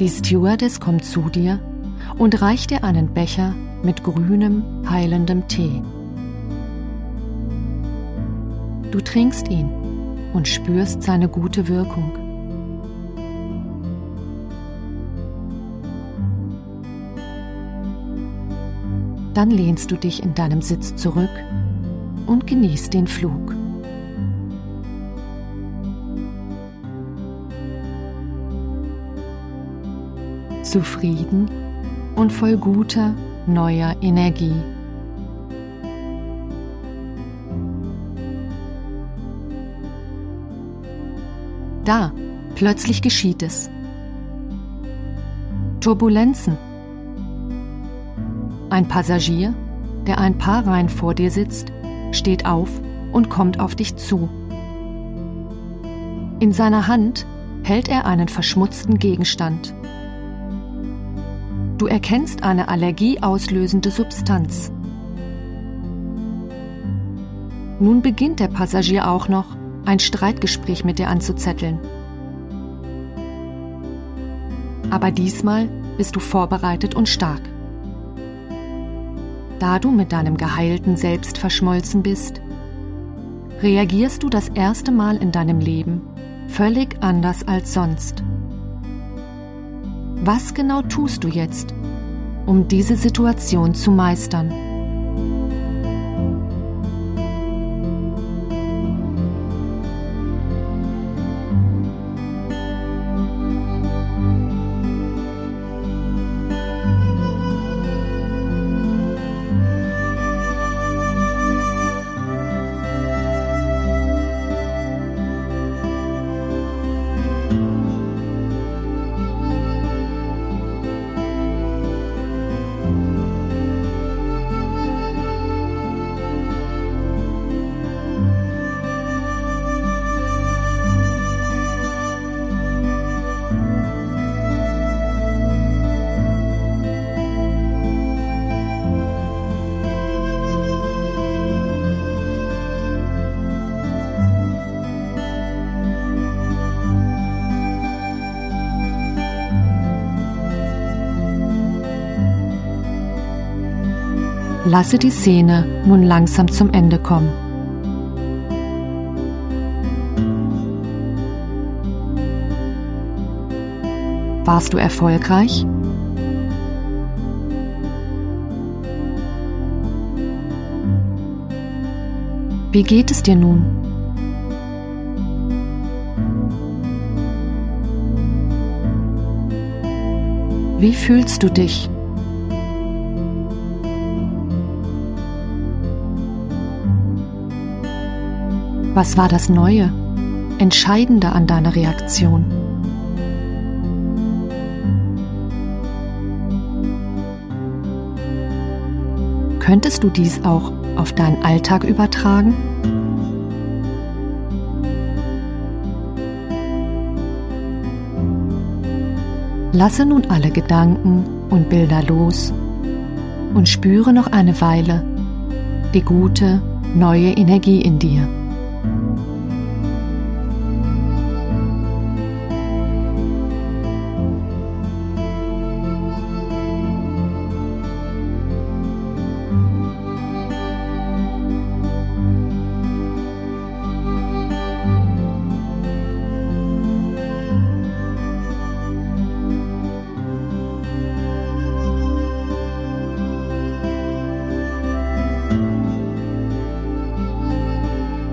Die Stewardess kommt zu dir und reicht dir einen Becher mit grünem, heilendem Tee. Du trinkst ihn und spürst seine gute Wirkung. Dann lehnst du dich in deinem Sitz zurück und genießt den Flug. Zufrieden und voll guter, neuer Energie. Da, plötzlich geschieht es. Turbulenzen. Ein Passagier, der ein paar Reihen vor dir sitzt, steht auf und kommt auf dich zu. In seiner Hand hält er einen verschmutzten Gegenstand. Du erkennst eine allergieauslösende Substanz. Nun beginnt der Passagier auch noch, ein Streitgespräch mit dir anzuzetteln. Aber diesmal bist du vorbereitet und stark. Da du mit deinem geheilten Selbst verschmolzen bist, reagierst du das erste Mal in deinem Leben völlig anders als sonst. Was genau tust du jetzt, um diese Situation zu meistern? Lasse die Szene nun langsam zum Ende kommen. Warst du erfolgreich? Wie geht es dir nun? Wie fühlst du dich? Was war das Neue, Entscheidende an deiner Reaktion? Könntest du dies auch auf deinen Alltag übertragen? Lasse nun alle Gedanken und Bilder los und spüre noch eine Weile die gute, neue Energie in dir.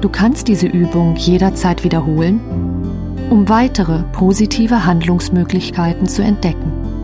Du kannst diese Übung jederzeit wiederholen, um weitere positive Handlungsmöglichkeiten zu entdecken.